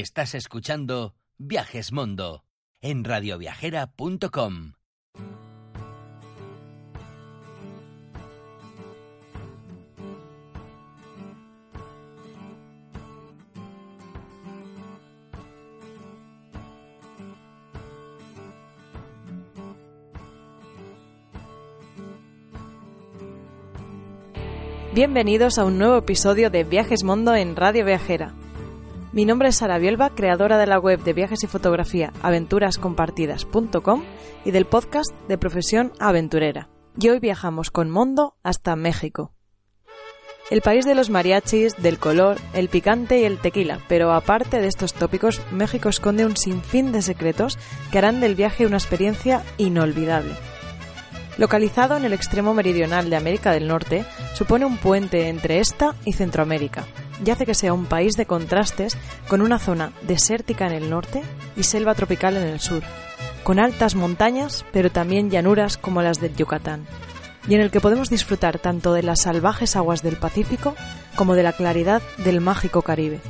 Estás escuchando Viajes Mundo en radioviajera.com. Bienvenidos a un nuevo episodio de Viajes Mundo en Radio Viajera. Mi nombre es Sara Bielba, creadora de la web de viajes y fotografía aventurascompartidas.com y del podcast de profesión aventurera. Y hoy viajamos con Mondo hasta México. El país de los mariachis, del color, el picante y el tequila, pero aparte de estos tópicos, México esconde un sinfín de secretos que harán del viaje una experiencia inolvidable. Localizado en el extremo meridional de América del Norte, supone un puente entre esta y Centroamérica, y hace que sea un país de contrastes con una zona desértica en el norte y selva tropical en el sur, con altas montañas, pero también llanuras como las del Yucatán, y en el que podemos disfrutar tanto de las salvajes aguas del Pacífico como de la claridad del mágico Caribe.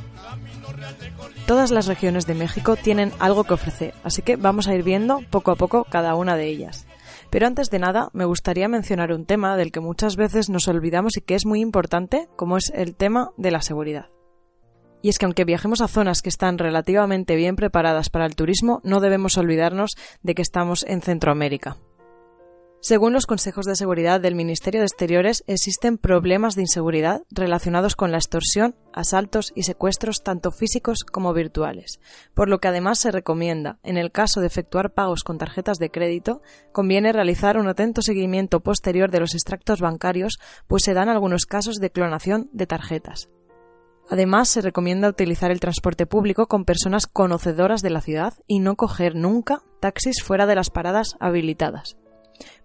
Todas las regiones de México tienen algo que ofrecer, así que vamos a ir viendo poco a poco cada una de ellas. Pero antes de nada, me gustaría mencionar un tema del que muchas veces nos olvidamos y que es muy importante, como es el tema de la seguridad. Y es que aunque viajemos a zonas que están relativamente bien preparadas para el turismo, no debemos olvidarnos de que estamos en Centroamérica. Según los consejos de seguridad del Ministerio de Exteriores, existen problemas de inseguridad relacionados con la extorsión, asaltos y secuestros tanto físicos como virtuales, por lo que además se recomienda, en el caso de efectuar pagos con tarjetas de crédito, conviene realizar un atento seguimiento posterior de los extractos bancarios, pues se dan algunos casos de clonación de tarjetas. Además, se recomienda utilizar el transporte público con personas conocedoras de la ciudad y no coger nunca taxis fuera de las paradas habilitadas.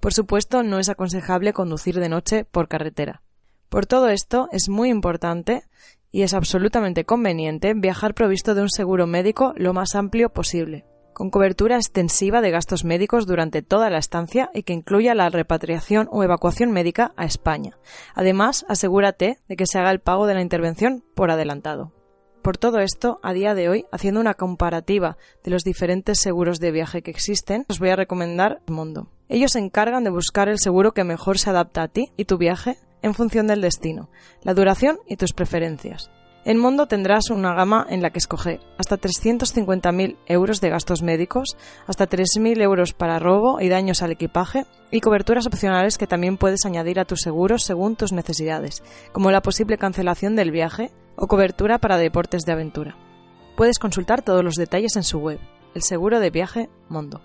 Por supuesto, no es aconsejable conducir de noche por carretera. Por todo esto, es muy importante y es absolutamente conveniente viajar provisto de un seguro médico lo más amplio posible, con cobertura extensiva de gastos médicos durante toda la estancia y que incluya la repatriación o evacuación médica a España. Además, asegúrate de que se haga el pago de la intervención por adelantado. Por todo esto, a día de hoy, haciendo una comparativa de los diferentes seguros de viaje que existen, os voy a recomendar Mundo. Ellos se encargan de buscar el seguro que mejor se adapta a ti y tu viaje en función del destino, la duración y tus preferencias. En Mundo tendrás una gama en la que escoger hasta 350.000 euros de gastos médicos, hasta 3.000 euros para robo y daños al equipaje y coberturas opcionales que también puedes añadir a tus seguros según tus necesidades, como la posible cancelación del viaje o cobertura para deportes de aventura. Puedes consultar todos los detalles en su web, el seguro de viaje Mundo.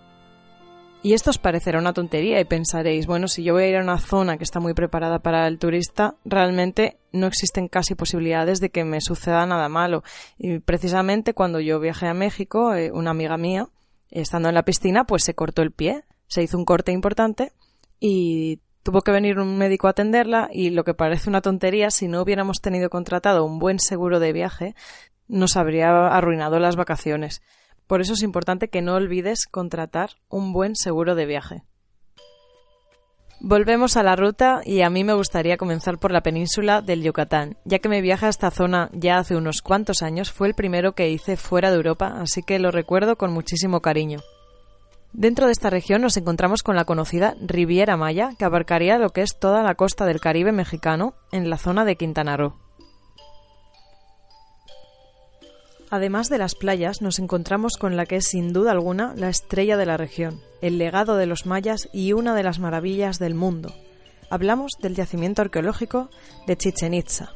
Y esto os parecerá una tontería y pensaréis, bueno, si yo voy a ir a una zona que está muy preparada para el turista, realmente no existen casi posibilidades de que me suceda nada malo. Y precisamente cuando yo viajé a México, eh, una amiga mía, estando en la piscina, pues se cortó el pie, se hizo un corte importante y tuvo que venir un médico a atenderla y lo que parece una tontería, si no hubiéramos tenido contratado un buen seguro de viaje, nos habría arruinado las vacaciones. Por eso es importante que no olvides contratar un buen seguro de viaje. Volvemos a la ruta y a mí me gustaría comenzar por la península del Yucatán, ya que mi viaje a esta zona ya hace unos cuantos años fue el primero que hice fuera de Europa, así que lo recuerdo con muchísimo cariño. Dentro de esta región nos encontramos con la conocida Riviera Maya, que abarcaría lo que es toda la costa del Caribe mexicano en la zona de Quintana Roo. Además de las playas, nos encontramos con la que es sin duda alguna la estrella de la región, el legado de los mayas y una de las maravillas del mundo. Hablamos del yacimiento arqueológico de Chichen Itza.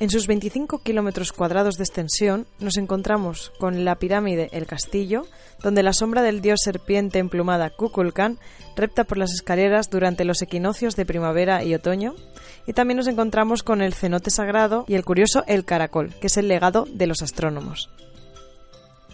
En sus 25 kilómetros cuadrados de extensión nos encontramos con la pirámide El Castillo, donde la sombra del dios serpiente emplumada Kukulkan repta por las escaleras durante los equinoccios de primavera y otoño, y también nos encontramos con el cenote sagrado y el curioso El Caracol, que es el legado de los astrónomos.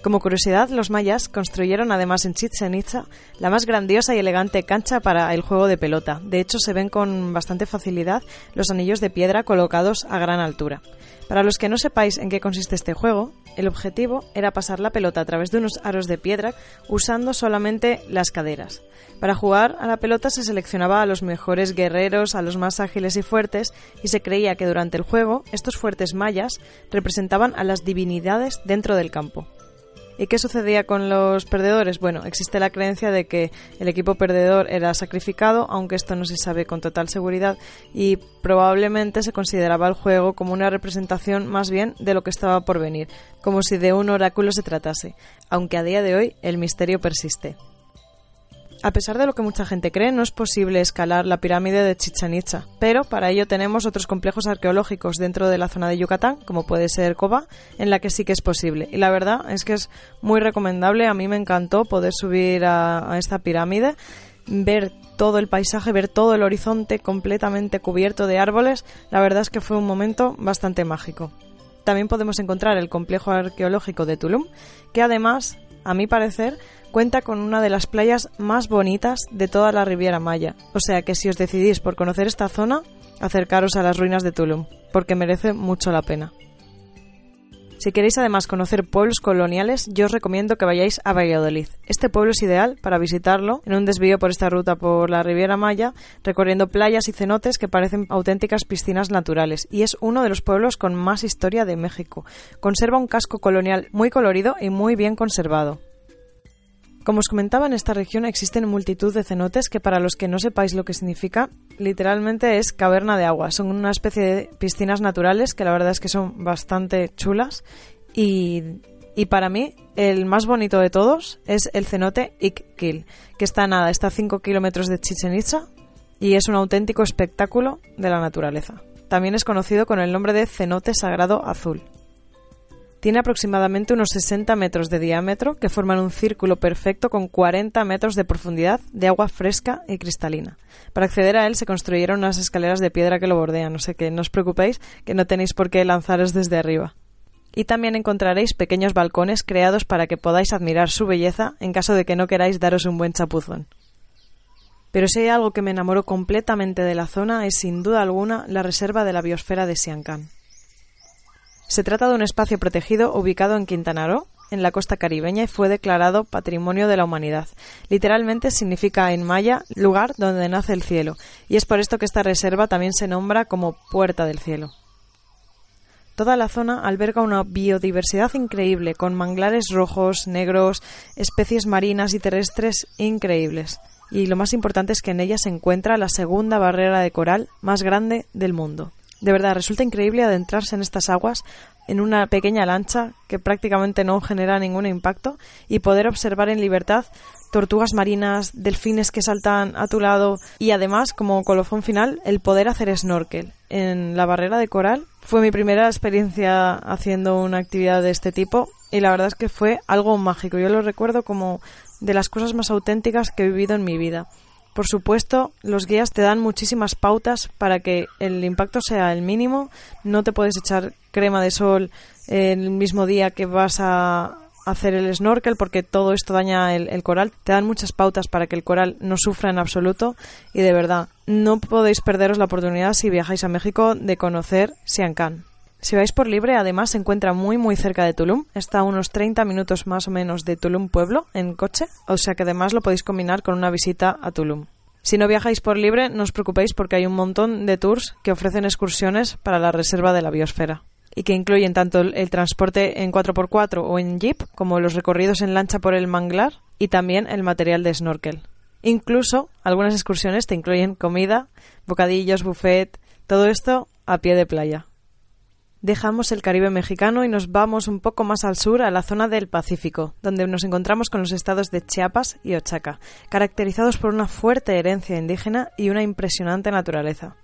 Como curiosidad, los mayas construyeron además en Chichen Itza la más grandiosa y elegante cancha para el juego de pelota. De hecho, se ven con bastante facilidad los anillos de piedra colocados a gran altura. Para los que no sepáis en qué consiste este juego, el objetivo era pasar la pelota a través de unos aros de piedra usando solamente las caderas. Para jugar a la pelota se seleccionaba a los mejores guerreros, a los más ágiles y fuertes, y se creía que durante el juego estos fuertes mayas representaban a las divinidades dentro del campo. ¿Y qué sucedía con los perdedores? Bueno, existe la creencia de que el equipo perdedor era sacrificado, aunque esto no se sabe con total seguridad, y probablemente se consideraba el juego como una representación más bien de lo que estaba por venir, como si de un oráculo se tratase, aunque a día de hoy el misterio persiste. A pesar de lo que mucha gente cree, no es posible escalar la pirámide de Chichen Itza, pero para ello tenemos otros complejos arqueológicos dentro de la zona de Yucatán, como puede ser Coba, en la que sí que es posible. Y la verdad es que es muy recomendable, a mí me encantó poder subir a, a esta pirámide, ver todo el paisaje, ver todo el horizonte completamente cubierto de árboles, la verdad es que fue un momento bastante mágico. También podemos encontrar el complejo arqueológico de Tulum, que además, a mi parecer, cuenta con una de las playas más bonitas de toda la Riviera Maya. O sea que si os decidís por conocer esta zona, acercaros a las ruinas de Tulum, porque merece mucho la pena. Si queréis además conocer pueblos coloniales, yo os recomiendo que vayáis a Valladolid. Este pueblo es ideal para visitarlo en un desvío por esta ruta por la Riviera Maya, recorriendo playas y cenotes que parecen auténticas piscinas naturales, y es uno de los pueblos con más historia de México. Conserva un casco colonial muy colorido y muy bien conservado. Como os comentaba, en esta región existen multitud de cenotes que para los que no sepáis lo que significa, literalmente es caverna de agua. Son una especie de piscinas naturales que la verdad es que son bastante chulas y, y para mí el más bonito de todos es el cenote Iqquil, que está nada, está a 5 kilómetros de Chichen Itza y es un auténtico espectáculo de la naturaleza. También es conocido con el nombre de cenote sagrado azul. Tiene aproximadamente unos 60 metros de diámetro que forman un círculo perfecto con 40 metros de profundidad de agua fresca y cristalina. Para acceder a él se construyeron unas escaleras de piedra que lo bordean, no sé que no os preocupéis que no tenéis por qué lanzaros desde arriba. Y también encontraréis pequeños balcones creados para que podáis admirar su belleza en caso de que no queráis daros un buen chapuzón. Pero si hay algo que me enamoró completamente de la zona es sin duda alguna la reserva de la biosfera de Siancán. Se trata de un espacio protegido ubicado en Quintana Roo, en la costa caribeña, y fue declarado Patrimonio de la Humanidad. Literalmente significa en maya lugar donde nace el cielo, y es por esto que esta reserva también se nombra como Puerta del Cielo. Toda la zona alberga una biodiversidad increíble, con manglares rojos, negros, especies marinas y terrestres increíbles. Y lo más importante es que en ella se encuentra la segunda barrera de coral más grande del mundo. De verdad, resulta increíble adentrarse en estas aguas en una pequeña lancha que prácticamente no genera ningún impacto y poder observar en libertad tortugas marinas, delfines que saltan a tu lado y además, como colofón final, el poder hacer snorkel en la barrera de coral. Fue mi primera experiencia haciendo una actividad de este tipo y la verdad es que fue algo mágico. Yo lo recuerdo como de las cosas más auténticas que he vivido en mi vida. Por supuesto, los guías te dan muchísimas pautas para que el impacto sea el mínimo. No te puedes echar crema de sol el mismo día que vas a hacer el snorkel porque todo esto daña el, el, coral. Te dan muchas pautas para que el coral no sufra en absoluto y de verdad no podéis perderos la oportunidad si viajáis a México de conocer Siancán. Si vais por libre, además se encuentra muy muy cerca de Tulum, está a unos 30 minutos más o menos de Tulum pueblo en coche, o sea que además lo podéis combinar con una visita a Tulum. Si no viajáis por libre, no os preocupéis porque hay un montón de tours que ofrecen excursiones para la reserva de la biosfera y que incluyen tanto el transporte en 4x4 o en jeep como los recorridos en lancha por el manglar y también el material de snorkel. Incluso algunas excursiones te incluyen comida, bocadillos, buffet, todo esto a pie de playa dejamos el Caribe mexicano y nos vamos un poco más al sur, a la zona del Pacífico, donde nos encontramos con los estados de Chiapas y Oaxaca, caracterizados por una fuerte herencia indígena y una impresionante naturaleza.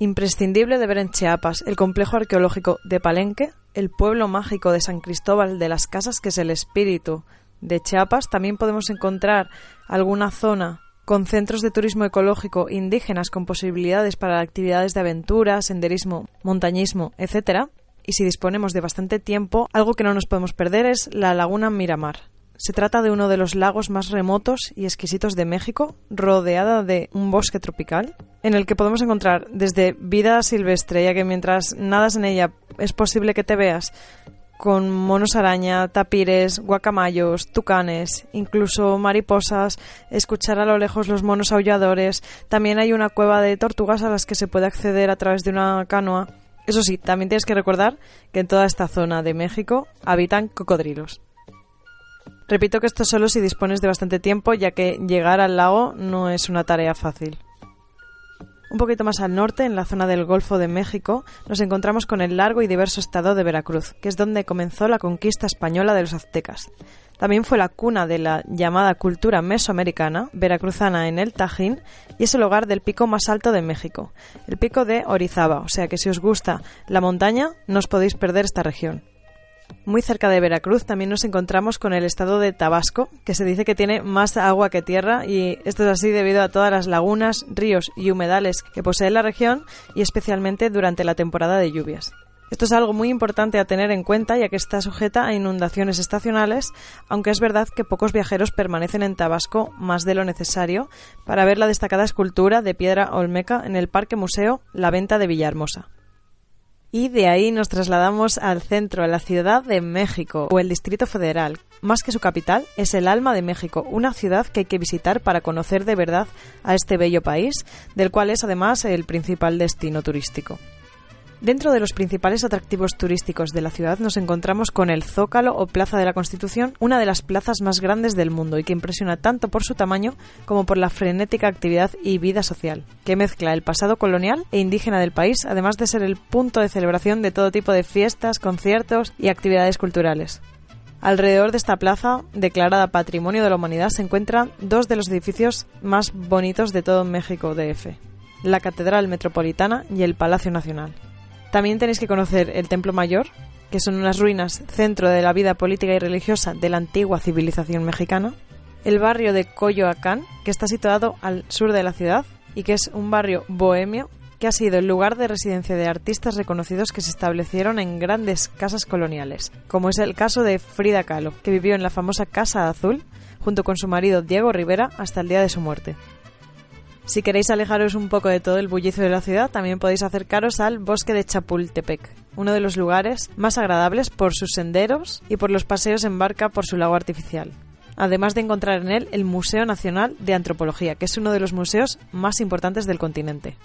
Imprescindible de ver en Chiapas el complejo arqueológico de Palenque, el pueblo mágico de San Cristóbal de las Casas, que es el espíritu de Chiapas. También podemos encontrar alguna zona con centros de turismo ecológico indígenas con posibilidades para actividades de aventura, senderismo, montañismo, etc. y si disponemos de bastante tiempo, algo que no nos podemos perder es la laguna Miramar. Se trata de uno de los lagos más remotos y exquisitos de México, rodeada de un bosque tropical, en el que podemos encontrar desde vida silvestre, ya que mientras nadas en ella es posible que te veas con monos araña, tapires, guacamayos, tucanes, incluso mariposas, escuchar a lo lejos los monos aulladores. También hay una cueva de tortugas a las que se puede acceder a través de una canoa. Eso sí, también tienes que recordar que en toda esta zona de México habitan cocodrilos. Repito que esto solo si dispones de bastante tiempo, ya que llegar al lago no es una tarea fácil. Un poquito más al norte, en la zona del Golfo de México, nos encontramos con el largo y diverso estado de Veracruz, que es donde comenzó la conquista española de los aztecas. También fue la cuna de la llamada cultura mesoamericana, veracruzana en el Tajín, y es el hogar del pico más alto de México, el pico de Orizaba, o sea que si os gusta la montaña, no os podéis perder esta región. Muy cerca de Veracruz también nos encontramos con el estado de Tabasco, que se dice que tiene más agua que tierra y esto es así debido a todas las lagunas, ríos y humedales que posee la región y especialmente durante la temporada de lluvias. Esto es algo muy importante a tener en cuenta ya que está sujeta a inundaciones estacionales, aunque es verdad que pocos viajeros permanecen en Tabasco más de lo necesario para ver la destacada escultura de piedra olmeca en el Parque Museo La Venta de Villahermosa y de ahí nos trasladamos al centro, a la Ciudad de México o el Distrito Federal. Más que su capital, es el alma de México, una ciudad que hay que visitar para conocer de verdad a este bello país, del cual es además el principal destino turístico. Dentro de los principales atractivos turísticos de la ciudad nos encontramos con el Zócalo o Plaza de la Constitución, una de las plazas más grandes del mundo y que impresiona tanto por su tamaño como por la frenética actividad y vida social, que mezcla el pasado colonial e indígena del país, además de ser el punto de celebración de todo tipo de fiestas, conciertos y actividades culturales. Alrededor de esta plaza, declarada Patrimonio de la Humanidad, se encuentran dos de los edificios más bonitos de todo México DF, la Catedral Metropolitana y el Palacio Nacional. También tenéis que conocer el Templo Mayor, que son unas ruinas centro de la vida política y religiosa de la antigua civilización mexicana, el barrio de Coyoacán, que está situado al sur de la ciudad y que es un barrio bohemio que ha sido el lugar de residencia de artistas reconocidos que se establecieron en grandes casas coloniales, como es el caso de Frida Kahlo, que vivió en la famosa Casa Azul junto con su marido Diego Rivera hasta el día de su muerte. Si queréis alejaros un poco de todo el bullicio de la ciudad, también podéis acercaros al bosque de Chapultepec, uno de los lugares más agradables por sus senderos y por los paseos en barca por su lago artificial. Además de encontrar en él el Museo Nacional de Antropología, que es uno de los museos más importantes del continente.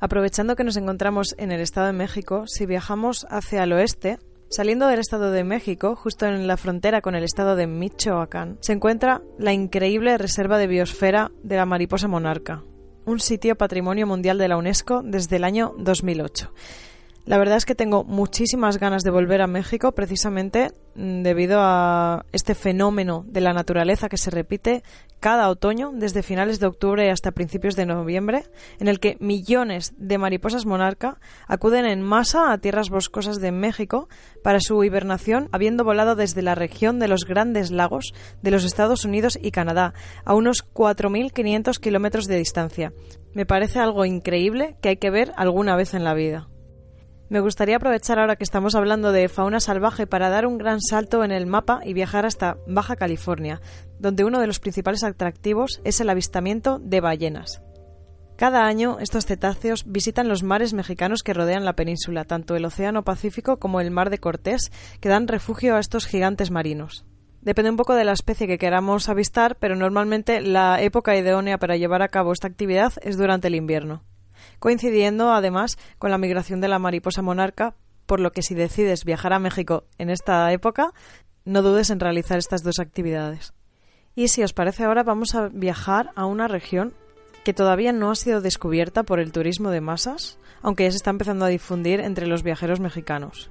Aprovechando que nos encontramos en el Estado de México, si viajamos hacia el oeste, Saliendo del estado de México, justo en la frontera con el estado de Michoacán, se encuentra la increíble reserva de biosfera de la mariposa monarca, un sitio patrimonio mundial de la UNESCO desde el año 2008. La verdad es que tengo muchísimas ganas de volver a México precisamente mm, debido a este fenómeno de la naturaleza que se repite cada otoño desde finales de octubre hasta principios de noviembre, en el que millones de mariposas monarca acuden en masa a tierras boscosas de México para su hibernación, habiendo volado desde la región de los Grandes Lagos de los Estados Unidos y Canadá, a unos 4.500 kilómetros de distancia. Me parece algo increíble que hay que ver alguna vez en la vida. Me gustaría aprovechar ahora que estamos hablando de fauna salvaje para dar un gran salto en el mapa y viajar hasta Baja California, donde uno de los principales atractivos es el avistamiento de ballenas. Cada año estos cetáceos visitan los mares mexicanos que rodean la península, tanto el Océano Pacífico como el Mar de Cortés, que dan refugio a estos gigantes marinos. Depende un poco de la especie que queramos avistar, pero normalmente la época idónea para llevar a cabo esta actividad es durante el invierno coincidiendo además con la migración de la mariposa monarca, por lo que si decides viajar a México en esta época, no dudes en realizar estas dos actividades. Y si os parece ahora vamos a viajar a una región que todavía no ha sido descubierta por el turismo de masas, aunque ya se está empezando a difundir entre los viajeros mexicanos.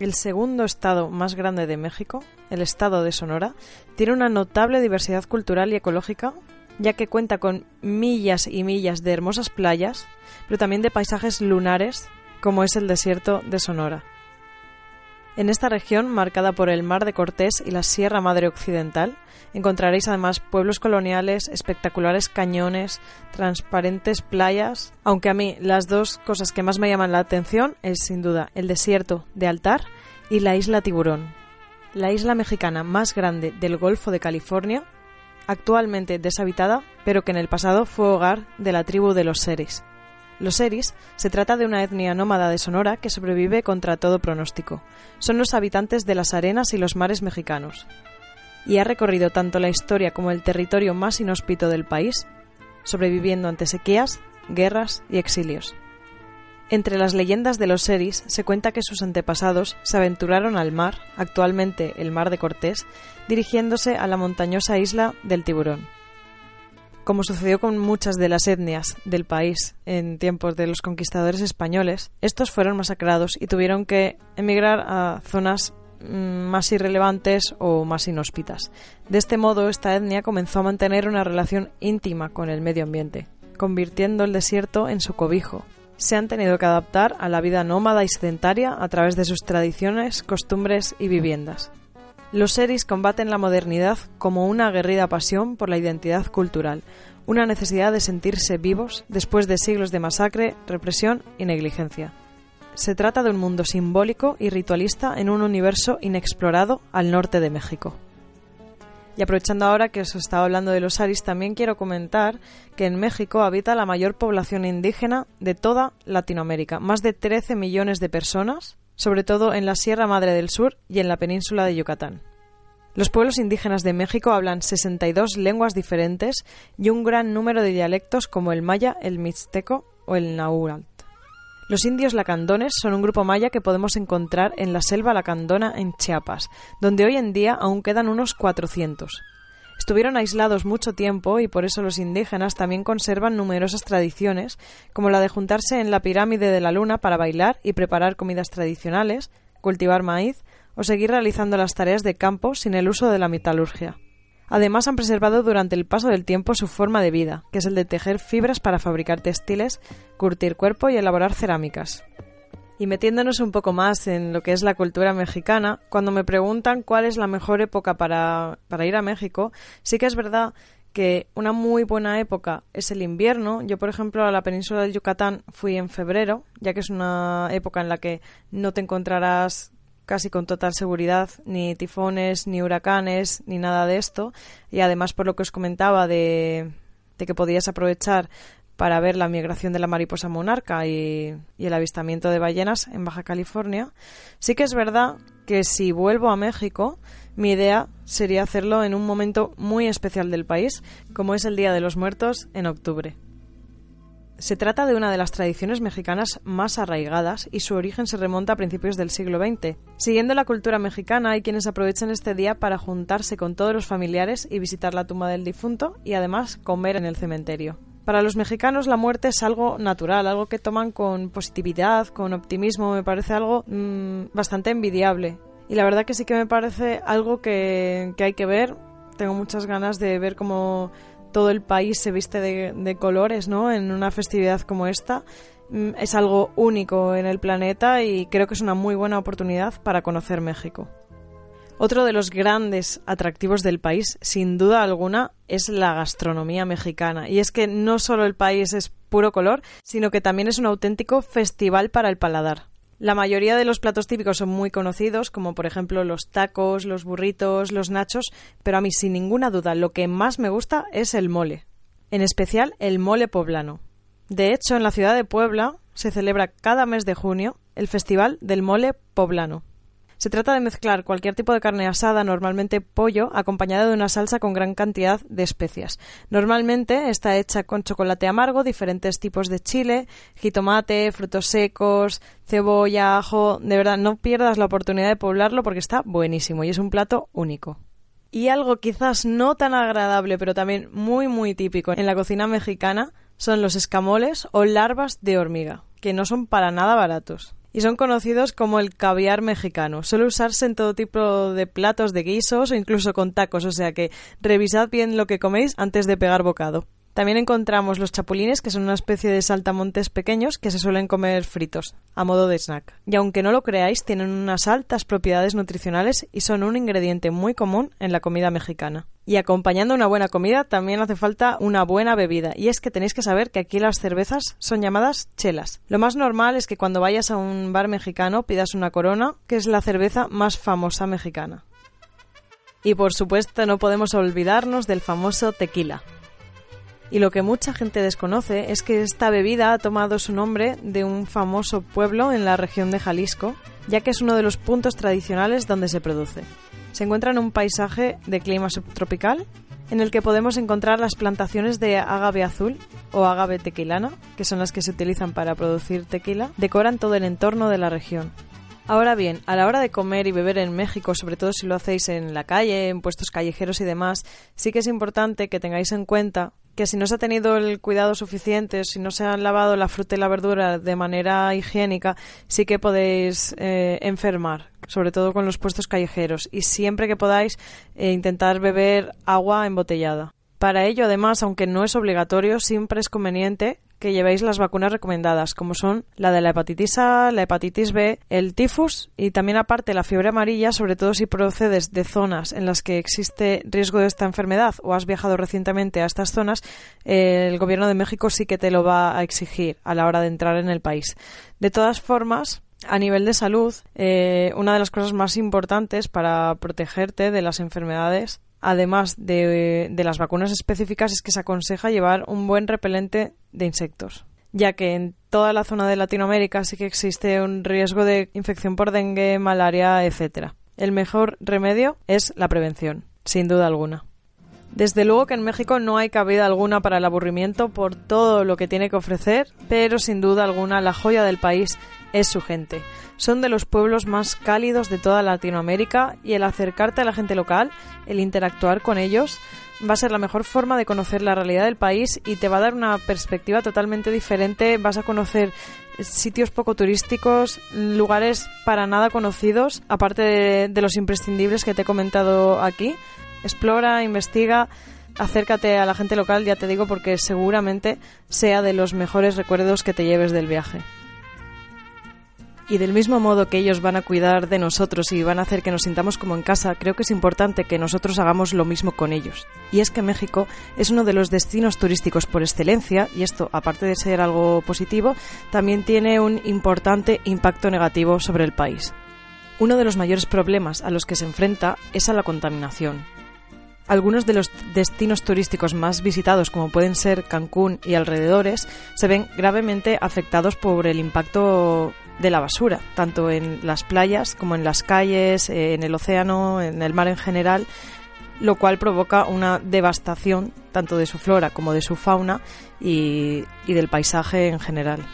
El segundo estado más grande de México, el estado de Sonora, tiene una notable diversidad cultural y ecológica ya que cuenta con millas y millas de hermosas playas, pero también de paisajes lunares, como es el desierto de Sonora. En esta región, marcada por el Mar de Cortés y la Sierra Madre Occidental, encontraréis además pueblos coloniales, espectaculares cañones, transparentes playas, aunque a mí las dos cosas que más me llaman la atención es sin duda el desierto de Altar y la isla Tiburón, la isla mexicana más grande del Golfo de California, actualmente deshabitada, pero que en el pasado fue hogar de la tribu de los Seris. Los Seris se trata de una etnia nómada de Sonora que sobrevive contra todo pronóstico. Son los habitantes de las arenas y los mares mexicanos. Y ha recorrido tanto la historia como el territorio más inhóspito del país, sobreviviendo ante sequías, guerras y exilios. Entre las leyendas de los Seris se cuenta que sus antepasados se aventuraron al mar, actualmente el Mar de Cortés, dirigiéndose a la montañosa isla del Tiburón como sucedió con muchas de las etnias del país en tiempos de los conquistadores españoles, estos fueron masacrados y tuvieron que emigrar a zonas mm, más irrelevantes o más inhóspitas. De este modo, esta etnia comenzó a mantener una relación íntima con el medio ambiente, convirtiendo el desierto en su cobijo. Se han tenido que adaptar a la vida nómada y sedentaria a través de sus tradiciones, costumbres y viviendas. Los seris combaten la modernidad como una aguerrida pasión por la identidad cultural, una necesidad de sentirse vivos después de siglos de masacre, represión y negligencia. Se trata de un mundo simbólico y ritualista en un universo inexplorado al norte de México. Y aprovechando ahora que os estaba hablando de los Seris, también quiero comentar que en México habita la mayor población indígena de toda Latinoamérica, más de 13 millones de personas, sobre todo en la Sierra Madre del Sur y en la península de Yucatán. Los pueblos indígenas de México hablan 62 lenguas diferentes y un gran número de dialectos como el maya, el mixteco o el náhuatl. Los indios lacandones son un grupo maya que podemos encontrar en la selva lacandona en Chiapas, donde hoy en día aún quedan unos 400. Estuvieron aislados mucho tiempo y por eso los indígenas también conservan numerosas tradiciones, como la de juntarse en la pirámide de la luna para bailar y preparar comidas tradicionales, cultivar maíz o seguir realizando las tareas de campo sin el uso de la metalurgia. Además han preservado durante el paso del tiempo su forma de vida, que es el de tejer fibras para fabricar textiles, curtir cuerpo y elaborar cerámicas. Y metiéndonos un poco más en lo que es la cultura mexicana, cuando me preguntan cuál es la mejor época para, para ir a México, sí que es verdad que una muy buena época es el invierno. Yo, por ejemplo, a la península del Yucatán fui en febrero, ya que es una época en la que no te encontrarás casi con total seguridad ni tifones, ni huracanes, ni nada de esto. Y además, por lo que os comentaba de, que podías aprovechar para ver la migración de la mariposa monarca y, el avistamiento de ballenas en Baja California. Sí que es verdad que si vuelvo a México, mi idea sería hacerlo en un momento muy especial del país, como es el Día de los Muertos en octubre. Se trata de una de las tradiciones mexicanas más arraigadas y su origen se remonta a principios del siglo XX. Siguiendo la cultura mexicana, hay quienes aprovechan este día para juntarse con todos los familiares y visitar la tumba del difunto y además comer en el cementerio. Para los mexicanos la muerte es algo natural, algo que toman con positividad, con optimismo, me parece algo mm, bastante envidiable. Y la verdad que sí que me parece algo que, hay que ver. Tengo muchas ganas de ver cómo todo el país se viste de, colores, ¿no? En una festividad como esta mm, es algo único en el planeta y creo que es una muy buena oportunidad para conocer México. Otro de los grandes atractivos del país, sin duda alguna, es la gastronomía mexicana. Y es que no solo el país es puro color, sino que también es un auténtico festival para el paladar. La mayoría de los platos típicos son muy conocidos, como por ejemplo los tacos, los burritos, los nachos, pero a mí sin ninguna duda lo que más me gusta es el mole, en especial el mole poblano. De hecho, en la ciudad de Puebla se celebra cada mes de junio el Festival del Mole Poblano. Se trata de mezclar cualquier tipo de carne asada, normalmente pollo, acompañada de una salsa con gran cantidad de especias. Normalmente está hecha con chocolate amargo, diferentes tipos de chile, jitomate, frutos secos, cebolla, ajo. De verdad, no pierdas la oportunidad de poblarlo porque está buenísimo y es un plato único. Y algo quizás no tan agradable, pero también muy muy típico en la cocina mexicana son los escamoles o larvas de hormiga, que no son para nada baratos y son conocidos como el caviar mexicano. Suele usarse en todo tipo de platos de guisos o incluso con tacos, o sea que revisad bien lo que coméis antes de pegar bocado. También encontramos los chapulines, que son una especie de saltamontes pequeños que se suelen comer fritos, a modo de snack. Y aunque no lo creáis, tienen unas altas propiedades nutricionales y son un ingrediente muy común en la comida mexicana. Y acompañando una buena comida también hace falta una buena bebida. Y es que tenéis que saber que aquí las cervezas son llamadas chelas. Lo más normal es que cuando vayas a un bar mexicano pidas una corona, que es la cerveza más famosa mexicana. Y por supuesto no podemos olvidarnos del famoso tequila. Y lo que mucha gente desconoce es que esta bebida ha tomado su nombre de un famoso pueblo en la región de Jalisco, ya que es uno de los puntos tradicionales donde se produce. Se encuentra en un paisaje de clima subtropical en el que podemos encontrar las plantaciones de agave azul o agave tequilana, que son las que se utilizan para producir tequila, decoran todo el entorno de la región. Ahora bien, a la hora de comer y beber en México, sobre todo si lo hacéis en la calle, en puestos callejeros y demás, sí que es importante que tengáis en cuenta que si no se ha tenido el cuidado suficiente, si no se han lavado la fruta y la verdura de manera higiénica, sí que podéis eh, enfermar, sobre todo con los puestos callejeros. Y siempre que podáis, eh, intentar beber agua embotellada. Para ello, además, aunque no es obligatorio, siempre es conveniente que llevéis las vacunas recomendadas, como son la de la hepatitis A, la hepatitis B, el tifus y también aparte la fiebre amarilla, sobre todo si procedes de zonas en las que existe riesgo de esta enfermedad o has viajado recientemente a estas zonas, el gobierno de México sí que te lo va a exigir a la hora de entrar en el país. De todas formas, a nivel de salud, eh, una de las cosas más importantes para protegerte de las enfermedades además de, las vacunas específicas, es que se aconseja llevar un buen repelente de insectos, ya que en toda la zona de Latinoamérica sí que existe un riesgo de infección por dengue, malaria, etc. El mejor remedio es la prevención, sin duda alguna. Desde luego que en México no hay cabida alguna para el aburrimiento por todo lo que tiene que ofrecer, pero sin duda alguna la joya del país es su gente. Son de los pueblos más cálidos de toda Latinoamérica y el acercarte a la gente local, el interactuar con ellos, va a ser la mejor forma de conocer la realidad del país y te va a dar una perspectiva totalmente diferente. Vas a conocer sitios poco turísticos, lugares para nada conocidos, aparte de, los imprescindibles que te he comentado aquí. Explora, investiga acércate a la gente local, ya te digo, porque seguramente sea de los mejores recuerdos que te lleves del viaje. Y del mismo modo que ellos van a cuidar de nosotros y van a hacer que nos sintamos como en casa, creo que es importante que nosotros hagamos lo mismo con ellos. Y es que México es uno de los destinos turísticos por excelencia, y esto, aparte de ser algo positivo, también tiene un importante impacto negativo sobre el país. Uno de los mayores problemas a los que se enfrenta es a la contaminación. Algunos de los destinos turísticos más visitados, como pueden ser Cancún y alrededores, se ven gravemente afectados por el impacto de la basura, tanto en las playas como en las calles, eh, en el océano, en el mar en general, lo cual provoca una devastación tanto de su flora como de su fauna y, y del paisaje en general.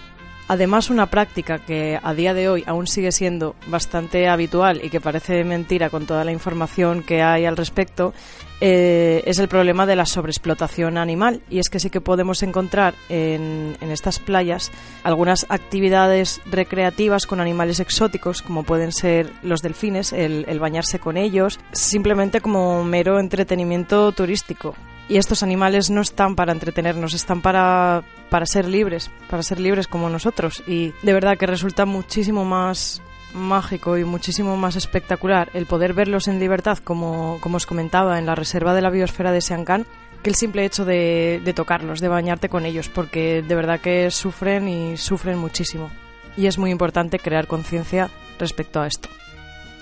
Además, una práctica que a día de hoy aún sigue siendo bastante habitual y que parece mentira con toda la información que hay al respecto eh, es el problema de la sobreexplotación animal. Y es que sí que podemos encontrar en, estas playas algunas actividades recreativas con animales exóticos, como pueden ser los delfines, el, el bañarse con ellos, simplemente como mero entretenimiento turístico. Y estos animales no están para entretenernos, están para, para ser libres, para ser libres como nosotros. Y de verdad que resulta muchísimo más mágico y muchísimo más espectacular el poder verlos en libertad, como, como os comentaba, en la reserva de la biosfera de Siancán, que el simple hecho de, de tocarlos, de bañarte con ellos, porque de verdad que sufren y sufren muchísimo. Y es muy importante crear conciencia respecto a esto.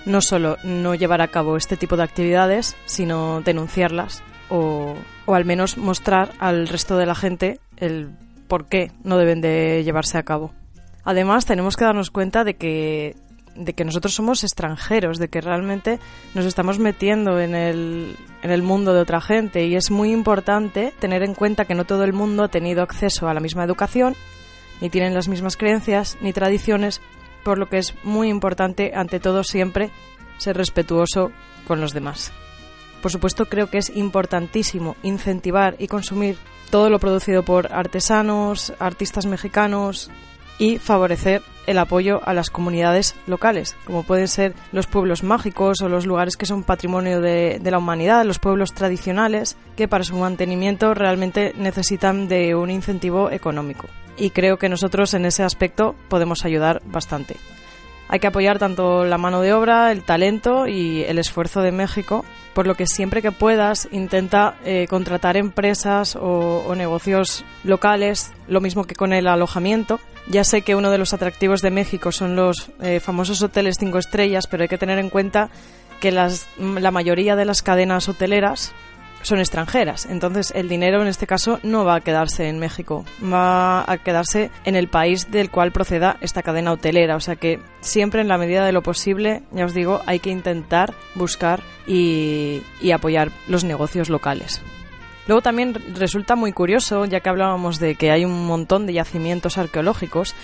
No solo no llevar a cabo este tipo de actividades, sino denunciarlas o, o al menos mostrar al resto de la gente el por qué no deben de llevarse a cabo. Además, tenemos que darnos cuenta de que, de que nosotros somos extranjeros, de que realmente nos estamos metiendo en el, en el mundo de otra gente y es muy importante tener en cuenta que no todo el mundo ha tenido acceso a la misma educación, ni tienen las mismas creencias, ni tradiciones, por lo que es muy importante, ante todo, siempre ser respetuoso con los demás. Por supuesto, creo que es importantísimo incentivar y consumir todo lo producido por artesanos, artistas mexicanos, y favorecer el apoyo a las comunidades locales, como pueden ser los pueblos mágicos o los lugares que son patrimonio de, la humanidad, los pueblos tradicionales, que para su mantenimiento realmente necesitan de un incentivo económico. Y creo que nosotros en ese aspecto podemos ayudar bastante. Hay que apoyar tanto la mano de obra, el talento y el esfuerzo de México, por lo que siempre que puedas intenta eh, contratar empresas o, negocios locales, lo mismo que con el alojamiento. Ya sé que uno de los atractivos de México son los eh, famosos hoteles cinco estrellas, pero hay que tener en cuenta que las, la mayoría de las cadenas hoteleras son extranjeras. Entonces el dinero en este caso no va a quedarse en México, va a quedarse en el país del cual proceda esta cadena hotelera. O sea que siempre en la medida de lo posible, ya os digo, hay que intentar buscar y, y apoyar los negocios locales. Luego también resulta muy curioso, ya que hablábamos de que hay un montón de yacimientos arqueológicos,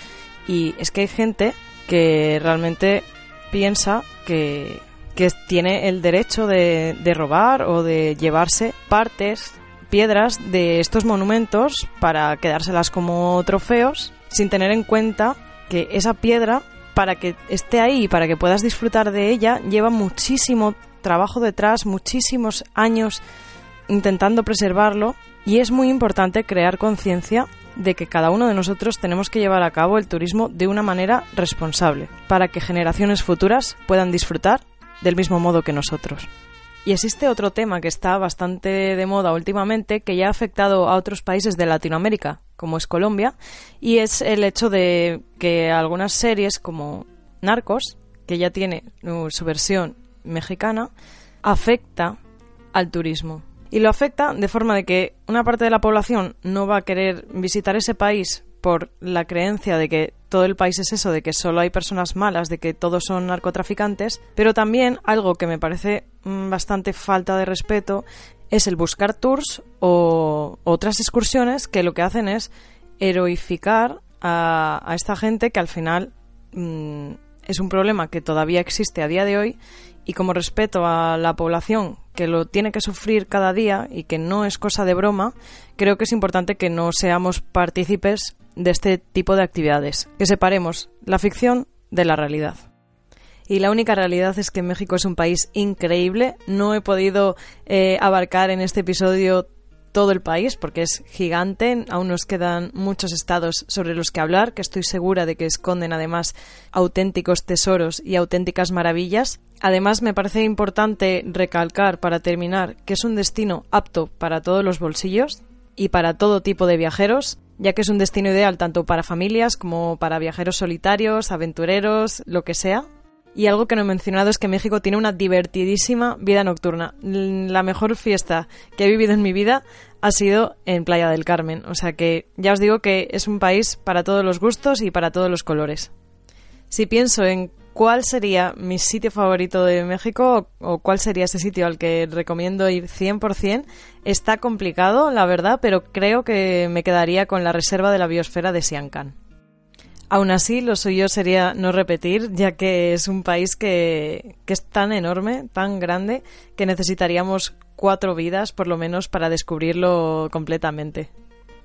y es que hay gente que realmente piensa que, que tiene el derecho de, robar o de llevarse partes, piedras de estos monumentos para quedárselas como trofeos, sin tener en cuenta que esa piedra, para que esté ahí y para que puedas disfrutar de ella, lleva muchísimo trabajo detrás, muchísimos años intentando preservarlo y es muy importante crear conciencia de que cada uno de nosotros tenemos que llevar a cabo el turismo de una manera responsable para que generaciones futuras puedan disfrutar del mismo modo que nosotros. Y existe otro tema que está bastante de moda últimamente que ya ha afectado a otros países de Latinoamérica, como es Colombia, y es el hecho de que algunas series como Narcos, que ya tiene su versión mexicana, afecta al turismo. Y lo afecta de forma de que una parte de la población no va a querer visitar ese país por la creencia de que todo el país es eso, de que solo hay personas malas, de que todos son narcotraficantes, pero también algo que me parece bastante falta de respeto es el buscar tours o otras excursiones que lo que hacen es heroificar a, esta gente que al final mmm, es un problema que todavía existe a día de hoy y como respeto a la población que lo tiene que sufrir cada día y que no es cosa de broma, creo que es importante que no seamos partícipes de este tipo de actividades, que separemos la ficción de la realidad. Y la única realidad es que México es un país increíble. No he podido eh, abarcar en este episodio todo el país porque es gigante. Aún nos quedan muchos estados sobre los que hablar, que estoy segura de que esconden además auténticos tesoros y auténticas maravillas. Además, me parece importante recalcar para terminar que es un destino apto para todos los bolsillos y para todo tipo de viajeros ya que es un destino ideal tanto para familias como para viajeros solitarios, aventureros, lo que sea. Y algo que no he mencionado es que México tiene una divertidísima vida nocturna. La mejor fiesta que he vivido en mi vida ha sido en Playa del Carmen. O sea que ya os digo que es un país para todos los gustos y para todos los colores. Si pienso en cuál sería mi sitio favorito de México o cuál sería ese sitio al que recomiendo ir 100%, está complicado, la verdad, pero creo que me quedaría con la reserva de la biosfera de Siancán. Aún así, lo suyo sería no repetir, ya que es un país que, que es tan enorme, tan grande, que necesitaríamos cuatro vidas por lo menos para descubrirlo completamente.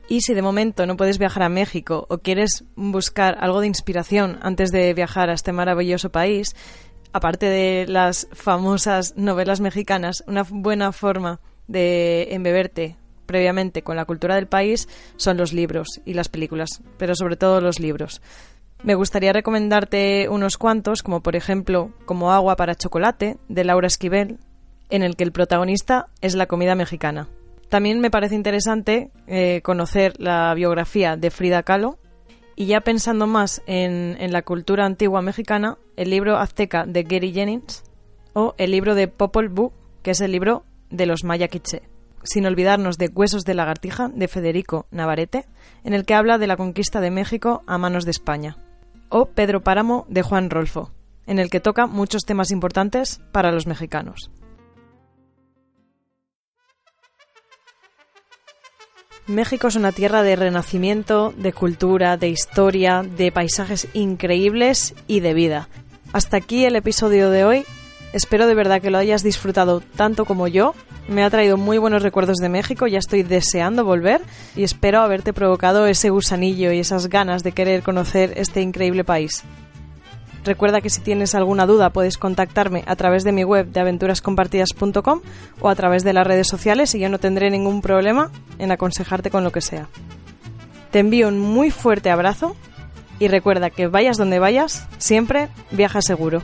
Y si de momento no puedes viajar a México o quieres buscar algo de inspiración antes de viajar a este maravilloso país, aparte de las famosas novelas mexicanas, una buena forma de embeberte previamente con la cultura del país son los libros y las películas, pero sobre todo los libros. Me gustaría recomendarte unos cuantos, como por ejemplo Como agua para chocolate, de Laura Esquivel, en el que el protagonista es la comida mexicana. También me parece interesante eh, conocer la biografía de Frida Kahlo y ya pensando más en, en, la cultura antigua mexicana, el libro azteca de Gary Jennings o el libro de Popol Vuh, que es el libro de los maya quiché. Sin olvidarnos de Huesos de lagartija de Federico Navarrete, en el que habla de la conquista de México a manos de España. O Pedro Páramo de Juan Rolfo, en el que toca muchos temas importantes para los mexicanos. México es una tierra de renacimiento, de cultura, de historia, de paisajes increíbles y de vida. Hasta aquí el episodio de hoy. Espero de verdad que lo hayas disfrutado tanto como yo. Me ha traído muy buenos recuerdos de México, ya estoy deseando volver y espero haberte provocado ese gusanillo y esas ganas de querer conocer este increíble país. Recuerda que si tienes alguna duda puedes contactarme a través de mi web de aventurascompartidas.com o a través de las redes sociales y yo no tendré ningún problema en aconsejarte con lo que sea. Te envío un muy fuerte abrazo y recuerda que vayas donde vayas, siempre viaja seguro.